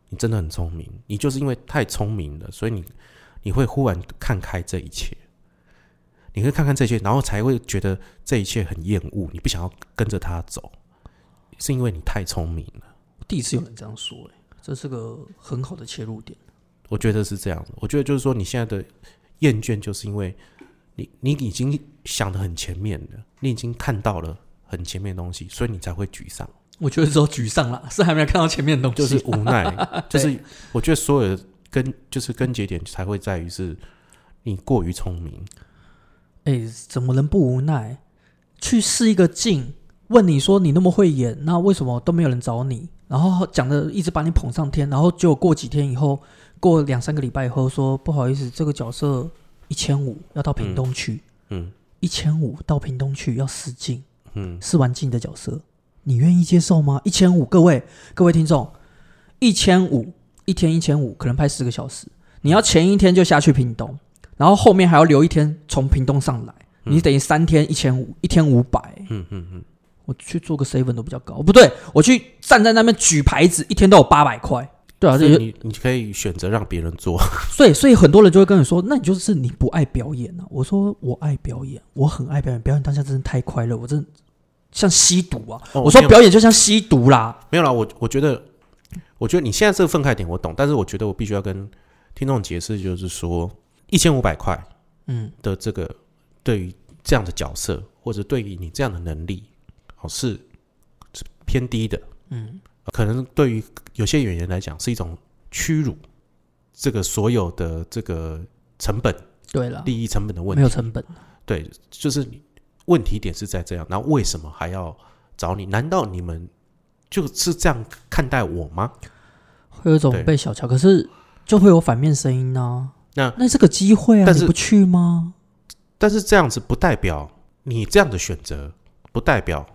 你真的很聪明，你就是因为太聪明了，所以你你会忽然看开这一切，你会看看这些，然后才会觉得这一切很厌恶，你不想要跟着他走，是因为你太聪明了。第一次有人这样说、欸，这是个很好的切入点。我觉得是这样的，我觉得就是说你现在的厌倦，就是因为你你已经想的很前面了，你已经看到了很前面的东西，所以你才会沮丧，我觉得只有沮丧了，是还没有看到前面的东西。就是无奈，就是我觉得所有的根就是根节点才会在于是你过于聪明，哎、怎么能不无奈？去试一个镜，问你说你那么会演，那为什么都没有人找你？然后讲的一直把你捧上天，然后结果过几天以后，过两三个礼拜以后说不好意思，这个角色一千五要到屏东去，嗯一千五到屏东去要试镜，嗯，试完镜的角色，你愿意接受吗？一千五，各位各位听众，一千五一天一千五，可能拍十个小时，你要前一天就下去屏东，然后后面还要留一天从屏东上来，你等于三天一千五，一天五百。嗯嗯嗯，我去做个 seven 都比较高，不对，我去站在那边举牌子，一天都有八百块。对啊，所以你你可以选择让别人做，所以所以很多人就会跟你说，那你就是你不爱表演啊。我说我爱表演，我很爱表演，表演当下真的太快乐，我真的像吸毒啊。哦我说表演就像吸毒啦。没有啦，我我觉得，我觉得你现在这个愤慨点我懂，但是我觉得我必须要跟听众解释，就是说一千五百块嗯的这个对于这样的角色，或者对于你这样的能力，哦是是偏低的，嗯，可能对于有些演员来讲是一种屈辱，这个所有的这个成本、对了，利益成本的问题，没有成本。对，就是你问题点是在这样，然后为什么还要找你？难道你们就是这样看待我吗？会有一种被小瞧，可是就会有反面声音呢、那那是个机会啊，但是你不去吗？但是这样子不代表你这样的选择，不代表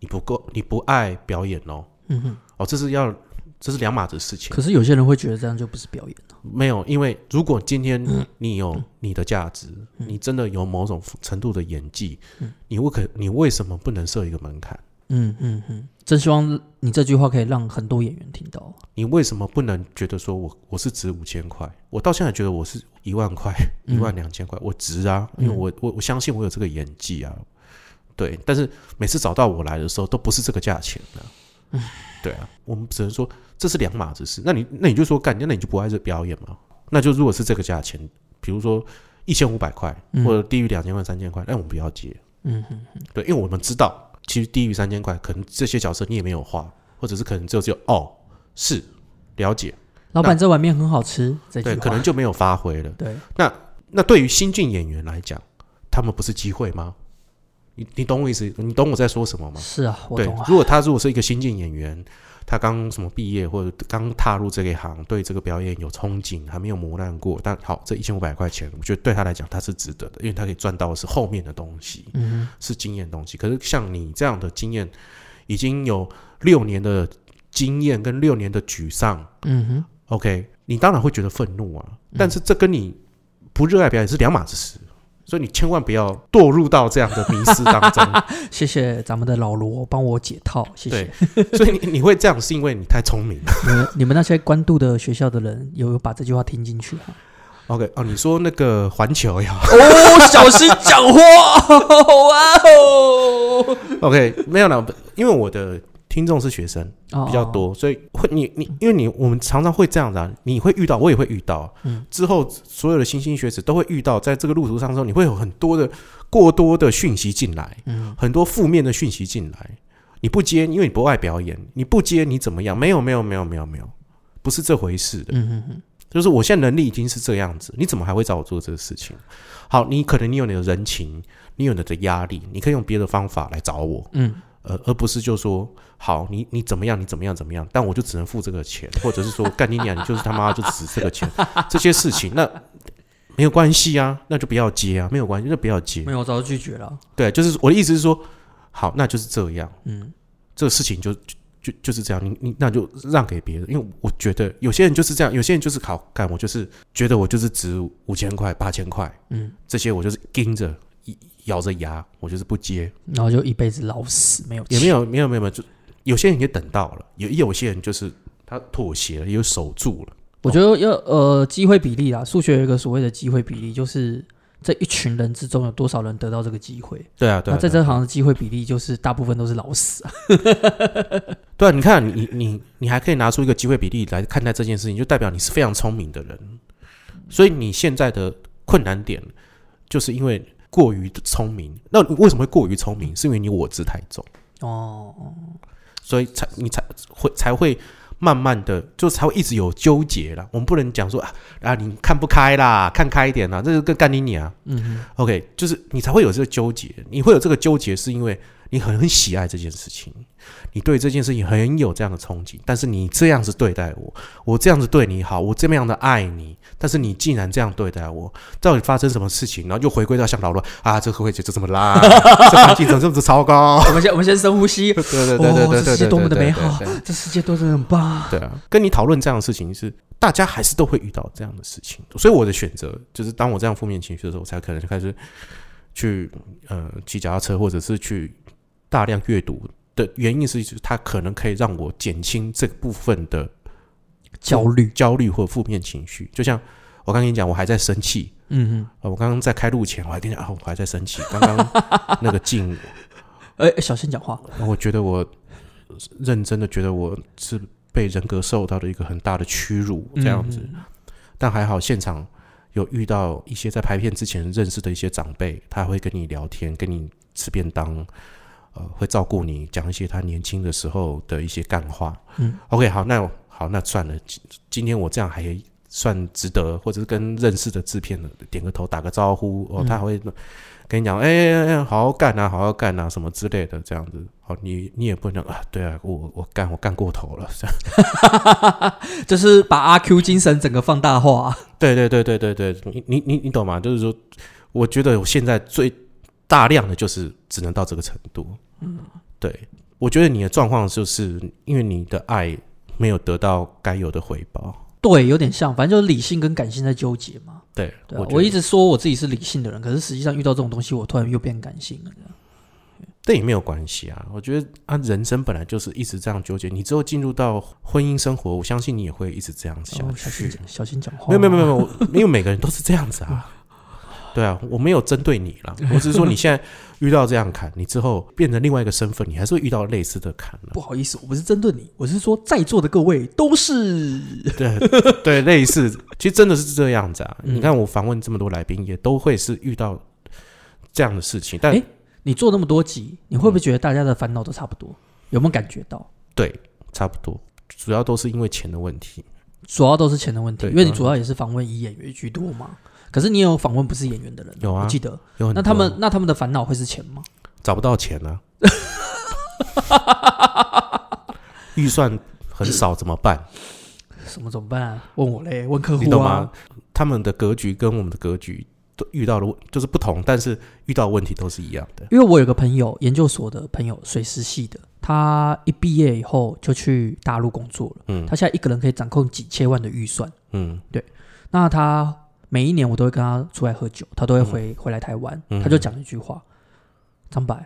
你不够，你不爱表演哦。嗯哼。哦，这是要，这是两码子事情。可是有些人会觉得这样就不是表演了。没有，因为如果今天嗯你有你的价值，你真的有某种程度的演技，嗯你为可你为什么不能设一个门槛？嗯嗯嗯，真希望你这句话可以让很多演员听到。你为什么不能觉得说我我是值五千块？我到现在觉得我是一万块、一嗯万两千块，我值啊，因为我我我相信我有这个演技啊。对，但是每次找到我来的时候，都不是这个价钱的、嗯对啊，我们只能说这是两码子事。那你那你就说干，那你就不爱这表演嘛？那就如果是这个价钱，比如说一千五百块，嗯或者低于两千块、三千块，那我们不要接。嗯哼，对，因为我们知道，其实低于三千块，可能这些角色你也没有画，或者是可能只有只有哦，是了解，老板这碗面很好吃，对，可能就没有发挥了。对，那那对于新晋演员来讲，他们不是机会吗？你你懂我意思？你懂我在说什么吗？是啊，我对懂啊，。如果他如果是一个新晋演员，他刚什么毕业或者刚踏入这一行，对这个表演有憧憬，还没有磨难过，但好，这一千五百块钱，我觉得对他来讲他是值得的，因为他可以赚到的是后面的东西，嗯是经验东西。可是像你这样的经验，已经有六年的经验跟六年的沮丧，嗯哼，，OK，你当然会觉得愤怒啊，嗯但是这跟你不热爱表演是两码子事。所以你千万不要堕入到这样的迷失当中。谢谢咱们的老罗帮我解套，谢谢。所以你你会这样，是因为你太聪明了。你们你们那些关渡的学校的人有有把这句话听进去哈？OK，哦，你说那个环球呀哦，小心讲话，哇哦，？OK，没有了，因为我的听众是学生哦。比较多，所以会你你因为你我们常常会这样子啊，你会遇到，我也会遇到，嗯。之后所有的新兴学子都会遇到，在这个路途上之后，你会有很多的过多的讯息进来，嗯。很多负面的讯息进来，你不接，因为你不爱表演，你不接你怎么样？没有没有没有没有没有，不是这回事的。嗯哼哼，就是我现在能力已经是这样子，你怎么还会找我做这个事情？好，你可能你有你的人情，你有你的压力，你可以用别的方法来找我，嗯呃，而不是就说好，你你怎么样，你怎么样怎么样，但我就只能付这个钱，或者是说干你娘，你就是他妈就值这个钱，这些事情那没有关系啊，那就不要接啊，没有关系，那不要接没。有，我早就拒绝了。对，就是我的意思是说，好，那就是这样，嗯这个事情就就就就是这样，你你那就让给别人，因为我觉得有些人就是这样，有些人就是好干，我就是觉得我就是值五千块、八千块，嗯，这些我就是盯着咬着牙，我就是不接，然后就一辈子老死没有也没，有没有没有没有，就有些人也等到了，有有些人就是他妥协了，也有守住了，我觉得要呃机会比例啦，数学有一个所谓的机会比例，就是这一群人之中有多少人得到这个机会。对啊对啊，那在这行的机会比例就是大部分都是老死啊。对啊，你看你你你还可以拿出一个机会比例来看待这件事情，就代表你是非常聪明的人。所以你现在的困难点，就是因为过于聪明。那你为什么会过于聪明？是因为你我执太重，哦，所以才你才会才会慢慢的就才会一直有纠结啦。我们不能讲说啊啊，你看不开啦，看开一点啦，这是个干你你啊。嗯，OK，就是你才会有这个纠结，你会有这个纠结，是因为你很很喜爱这件事情，你对这件事情很有这样的憧憬，但是你这样子对待我，我这样子对你好，我这么样的爱你，但是你竟然这样对待我，到底发生什么事情？然后就回归到像老罗啊，这个会就这么烂，这环境怎么这么糟糕？我们先我们先深呼吸。对对对对对这世界多么的对美好这世界多么的很棒。对啊，跟你讨论这样的事情是，大家还是都会遇到这样的事情，所以我的选择就是，当我这样负面情绪的时候，我才可能就开始去呃骑脚踏车，或者是去大量阅读的原因是，就是它可能可以让我减轻这部分的焦虑，焦虑或负面情绪。就像我刚跟你讲，我还在生气，嗯呃我刚刚在开录前，我还跟你讲啊，我还在生气，刚刚那个劲，哼，哎，小心讲话。我觉得我认真的觉得我是被人格受到了一个很大的屈辱，这样子。嗯但还好现场有遇到一些在拍片之前认识的一些长辈，他会跟你聊天，跟你吃便当，呃，会照顾你，讲一些他年轻的时候的一些干话。嗯，OK，好，那好，那算了，今今天我这样还算值得，或者是跟认识的制片的点个头，打个招呼，哦，嗯他还会跟你讲，哎、哎哎好好干啊，好好干啊，什么之类的，这样子。好，你你也不能啊，对啊，我我干我干过头了，这样。就是把阿 Q 精神整个放大化。对对对对对对，你你你你懂吗？就是说，我觉得我现在最大量的就是只能到这个程度。嗯，对，我觉得你的状况就是因为你的爱没有得到该有的回报。对，有点像，反正就是理性跟感性在纠结嘛。对，对、我一直说我自己是理性的人，可是实际上遇到这种东西，我突然又变感性了。这样这也没有关系啊。我觉得啊，人生本来就是一直这样纠结。你之后进入到婚姻生活，我相信你也会一直这样想哦，小心去。讲，小心讲话。没有没有没有，没有，因为每个人都是这样子啊。对啊，我没有针对你啦，我只是说你现在遇到这样坎，你之后变成另外一个身份，你还是会遇到类似的坎了。不好意思，我不是针对你，我是说在座的各位都是。对对，类似，其实真的是这样子啊。嗯你看我访问这么多来宾，也都会是遇到这样的事情，但诶你做那么多集，你会不会觉得大家的烦恼都差不多？有没有感觉到？对，差不多，主要都是因为钱的问题。主要都是钱的问题，因为你主要也是访问以演员居多嘛。可是你有访问不是演员的人，有啊我记得。有很那他们那他们的烦恼会是钱吗？找不到钱啊、预算很少怎么办？什么怎么办、啊？问我嘞，问客户你懂吗啊。？他们的格局跟我们的格局都遇到的问就是不同，但是遇到的问题都是一样的。因为我有个朋友，研究所的朋友，水师系的，他一毕业以后就去大陆工作了。嗯他现在一个人可以掌控几千万的预算。嗯那他每一年我都会跟他出来喝酒，他都会回、回来台湾，嗯他就讲一句话：张柏，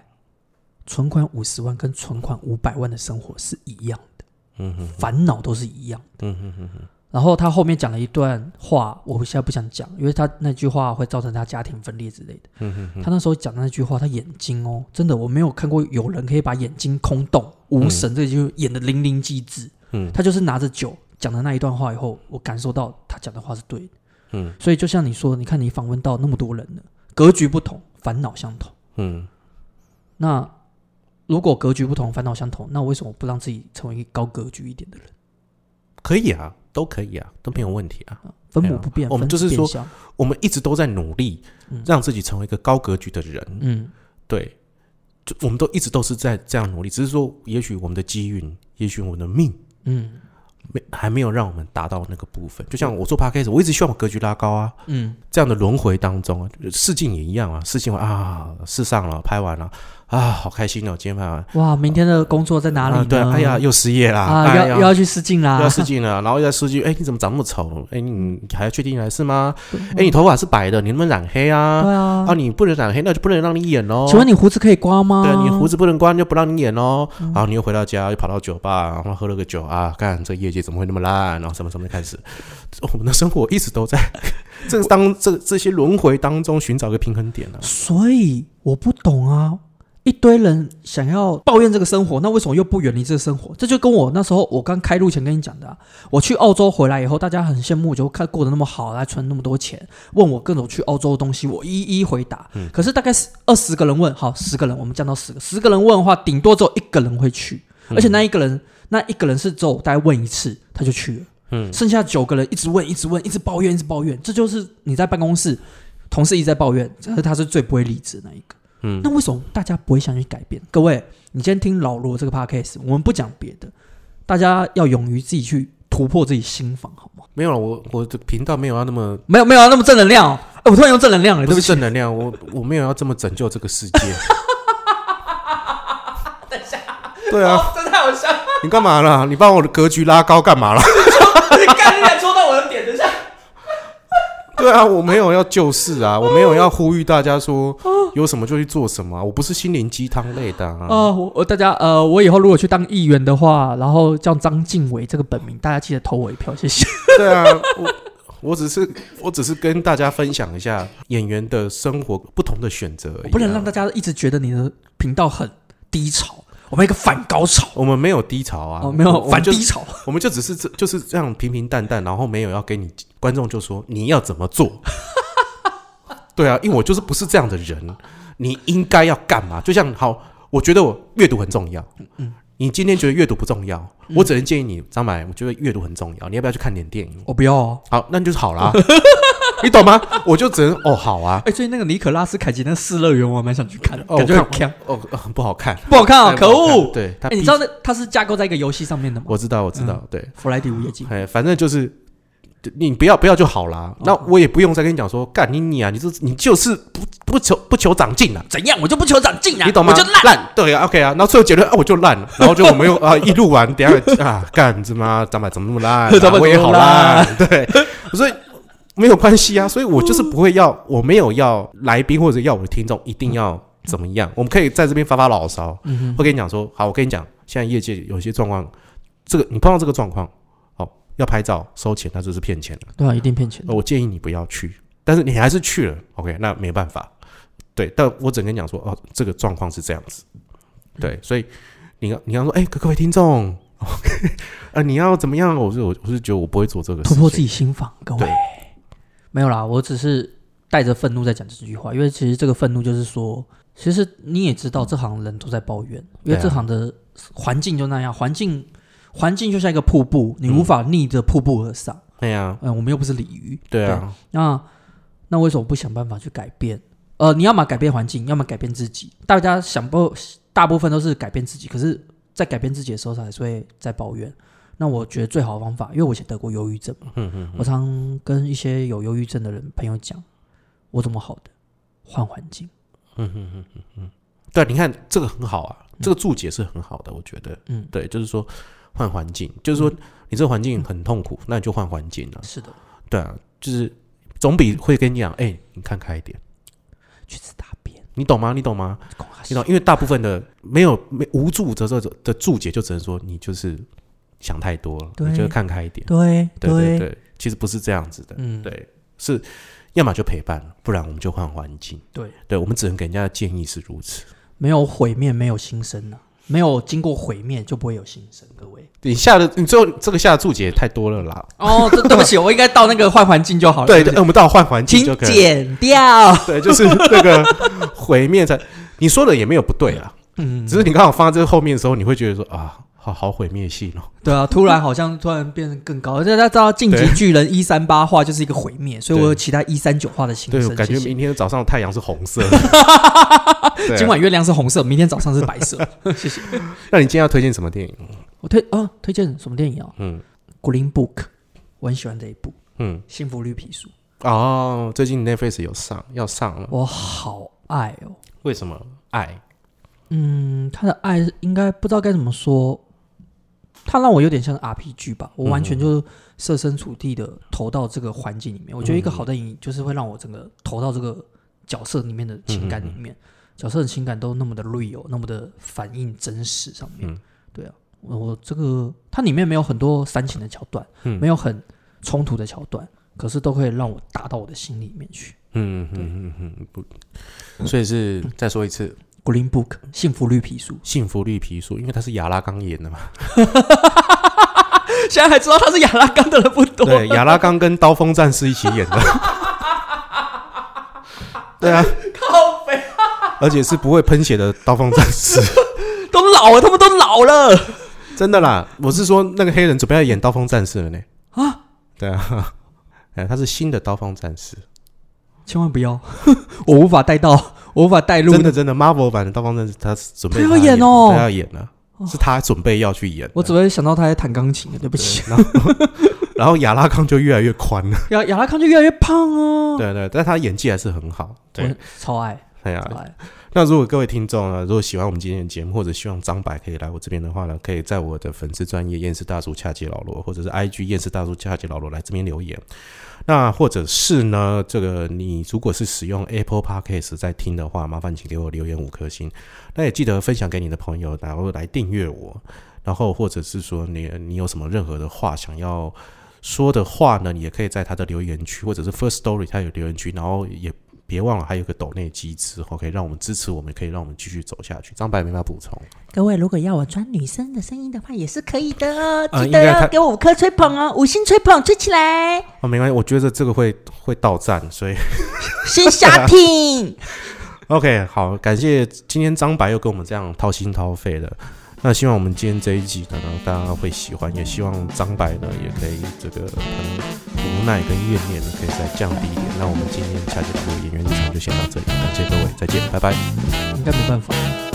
存款五十万跟存款五百万的生活是一样的，烦恼都是一样的。嗯哼哼哼，然后他后面讲了一段话，我现在不想讲，因为他那句话会造成他家庭分裂之类的。嗯哼哼，他那时候讲的那句话，他眼睛哦，真的我没有看过有人可以把眼睛空洞无神，这就演的淋漓尽致。嗯他就是拿着酒讲的那一段话以后，我感受到他讲的话是对的。嗯。所以就像你说，你看你访问到那么多人了，格局不同，烦恼相同。嗯，那如果格局不同，烦恼相同，那为什么不让自己成为一个高格局一点的人？可以啊，都可以啊，都没有问题啊。分母不变，我们就是说我们一直都在努力嗯。让自己成为一个高格局的人，嗯，对，就我们都一直都是在这样努力，只是说，也许我们的机运，也许我们的命，嗯没还没有让我们达到那个部分。就像我做 podcast，我一直希望我格局拉高啊，嗯。这样的轮回当中啊，试镜也一样啊，试镜完啊，试上了，拍完了啊，好开心哦，今天拍完哇，明天的工作在哪里呢？啊对，哎呀，又失业啦，啊，哎要又要去试镜啦，又要试镜了，然后又在试镜，哎，你怎么长那么丑？哎，你还要确定来是吗？哎，你头发是白的，你能不能染黑啊？对啊啊，，你不能染黑，那就不能让你演哦。请问你胡子可以刮吗？对你胡子不能刮，就不让你演哦。嗯然后你又回到家，又跑到酒吧，然后喝了个酒啊，看这业绩怎么会那么烂，然后什么什么开始，我们的生活一直都在 这当这这些轮回当中寻找一个平衡点啊。所以我不懂啊，一堆人想要抱怨这个生活，那为什么又不远离这个生活？这就跟我那时候我刚开路前跟你讲的、啊，我去澳洲回来以后，大家很羡慕，就看过得那么好，还存那么多钱，问我各种去澳洲的东西，我一一回答。可是大概是二十个人问，好，十个人，我们降到十个，十个人问的话，顶多只有一个人会去，而且那一个人，那一个人是只有大概问一次他就去了。嗯剩下九个人一直问，一直问，一直抱怨，一直抱怨，这就是你在办公室同事一直在抱怨，但是他是最不会理智的那一个。嗯那为什么大家不会想去改变？各位，你今天听老罗这个 podcast，我们不讲别的，大家要勇于自己去突破自己心房，好吗？没有了，我我的频道没有要那么没有没有那么正能量、哦，哎我突然用正能量了，对不起。正能量，我我没有要这么拯救这个世界。等一下对啊，这太好笑，你干嘛啦？你把我的格局拉高干嘛啦？你干你俩戳到我的点，等一下。对啊，我没有要救世啊，我没有要呼吁大家说有什么就去做什么啊、我不是心灵鸡汤类的啊。呃，我我大家呃，我以后如果去当议员的话，然后叫张敬伟这个本名，大家记得投我一票，谢谢。对啊，我我只是我只是跟大家分享一下演员的生活不同的选择而已、啊。不能让大家一直觉得你的频道很低潮，我们一个反高潮。我们没有低潮啊，哦，没有反低潮，我们就只是这就是这样平平淡淡，然后没有要给你观众就说你要怎么做。对啊，因为我就是不是这样的人，你应该要干嘛？就像好，我觉得我阅读很重要。嗯，你今天觉得阅读不重要，我只能建议你张白，我觉得阅读很重要，你要不要去看点电影？我不要哦。好，那就是好啦。你懂吗？我就只能哦，好啊，哎，最近那个尼可拉斯凯奇那个《四乐园》，我还蛮想去看的，哦感觉很哦，很不好看，不好看哦，可恶！对，他哎，你知道那它是架构在一个游戏上面的吗？我知道，我知道，对。弗莱迪午夜惊魂。哎，反正就是你不要不要就好啦。那我也不用再跟你讲说，干你你啊，你这你就是不不求不求长进啊，怎样？我就不求长进啊！你懂吗？我就烂。烂，对啊，OK 啊。然后最后结论啊，我就烂了。然后就我们又啊一路玩，等一下 啊干他妈张柏怎么那么烂啊？我也好烂，对，所以。没有关系啊，所以我就是不会要，我没有要来宾或者要我的听众一定要怎么样，我们可以在这边发发牢骚，嗯会跟你讲说，好，我跟你讲，现在业界有些状况，这个你碰到这个状况，好，要拍照收钱，那就是骗钱的。对啊，一定骗钱。我建议你不要去，但是你还是去了，OK，那没办法。对，但我只能跟你讲说，哦，这个状况是这样子。对，所以你你要说，哎、各位听众，OK，呃，你要怎么样？我是我我是觉得我不会做这个。突破自己心房，各位对。没有啦，我只是带着愤怒在讲这句话，因为其实这个愤怒就是说，其实你也知道，这行人都在抱怨，因为这行的环境就那样，环境环境就像一个瀑布，你无法逆着瀑布而上。对呀、嗯，我们又不是鲤鱼，对啊，那那为什么不想办法去改变？呃，你要么改变环境，要么改变自己。大家想不，大部分都是改变自己，可是，在改变自己的时候，才是会在抱怨。那我觉得最好的方法，因为我以前得过忧郁症嘛，嗯嗯我常跟一些有忧郁症的人朋友讲，我怎么好的，换环境。嗯嗯嗯嗯嗯，对，你看这个很好啊，这个注解是很好的，我觉得，嗯对，就是说换环境，就是说你这个环境很痛苦，那你就换环境啊，是的，对啊，就是总比会跟你讲，哎、你看开一点，去吃大便，你懂吗？你懂吗？你懂？因为大部分的没有没无助的这的注解，就只能说你就是想太多了，你就看开一点。对对对对，其实不是这样子的，嗯，对，是要么就陪伴，不然我们就换环境。对，对，我们只能给人家的建议是如此。没有毁灭，没有新生呢、没有经过毁灭，就不会有新生。各位，你下的你最后这个下的注解太多了啦。哦，这对不起，我应该到那个换环境就好了。对，对我们到换环境就可以。剪掉。对，就是那个毁灭才，你说的也没有不对啊，嗯，只是你刚好放在这个后面的时候，你会觉得说啊，好好毁灭性哦。对啊，突然好像突然变得更高。大家知道《晋级巨人》一三八话就是一个毁灭，所以我有期待一三九话的新对，生。我感觉明天早上太阳是红色 今晚月亮是红色，明天早上是白色。谢谢。那你今天要推荐什么电影？我推啊，推荐什么电影啊？嗯《Green Book》，我很喜欢这一部《嗯，幸福绿皮书》，哦，最近 Netflix 有上，要上了。我好爱哦。为什么？爱嗯，他的爱应该不知道该怎么说，他让我有点像 RPG 吧，我完全就设身处地的投到这个环境里面。我觉得一个好的影就是会让我整个投到这个角色里面的情感里面，角色的情感都那么的 real，那么的反映真实上面。对啊，我这个它里面没有很多煽情的桥段，没有很冲突的桥段，可是都可以让我打到我的心里面去。嗯嗯嗯嗯不，所以是再说一次。Green Book，幸福绿皮书，幸福绿皮书，因为他是亚拉冈演的嘛。现在还知道他是亚拉冈的人不多。对，亚拉冈跟刀锋战士一起演的。对啊，靠背，而且是不会喷血的刀锋战士。都老了，他们都老了。真的啦，我是说那个黑人准备要演刀锋战士了呢。啊，对啊，哎，他是新的刀锋战士。千万不要，我无法带到。我无法带入，真的真的，Marvel 版的刀锋战士，他准备要演哦，他要演了，是他准备要去演。我只会想到他在弹钢琴，对不起。然后亚拉康就越来越宽了，亚亚拉康就越来越胖哦。对对，但他演技还是很好，对，超爱，哎呀。那如果各位听众呢，如果喜欢我们今天的节目，或者希望张柏可以来我这边的话呢，可以在我的粉丝专业验视大叔恰吉老罗，或者是 IG 验视大叔恰吉老罗来这边留言。那或者是呢，这个你如果是使用 Apple Podcast 在听的话，麻烦请给我留言五颗星。那也记得分享给你的朋友，然后来订阅我。然后或者是说你你有什么任何的话想要说的话呢，你也可以在他的留言区，或者是 First Story 他有留言区，然后也。别忘了还有个抖内机制，OK，让我们支持我们，可以让我们继续走下去。张白没法补充。各位如果要我装女生的声音的话，也是可以的。记得给我五颗吹捧哦，五星吹捧，吹起来。哦，没关系，我觉得这个会会到站，所以先下听。OK，好，感谢今天张白又跟我们这样掏心掏肺的。那希望我们今天这一集可能大家会喜欢，也希望张白呢也可以这个可能无奈跟怨念呢可以再降低一点。那我们今天下节的演员日常就先到这里，感谢各位，再见，拜拜。应该没办法。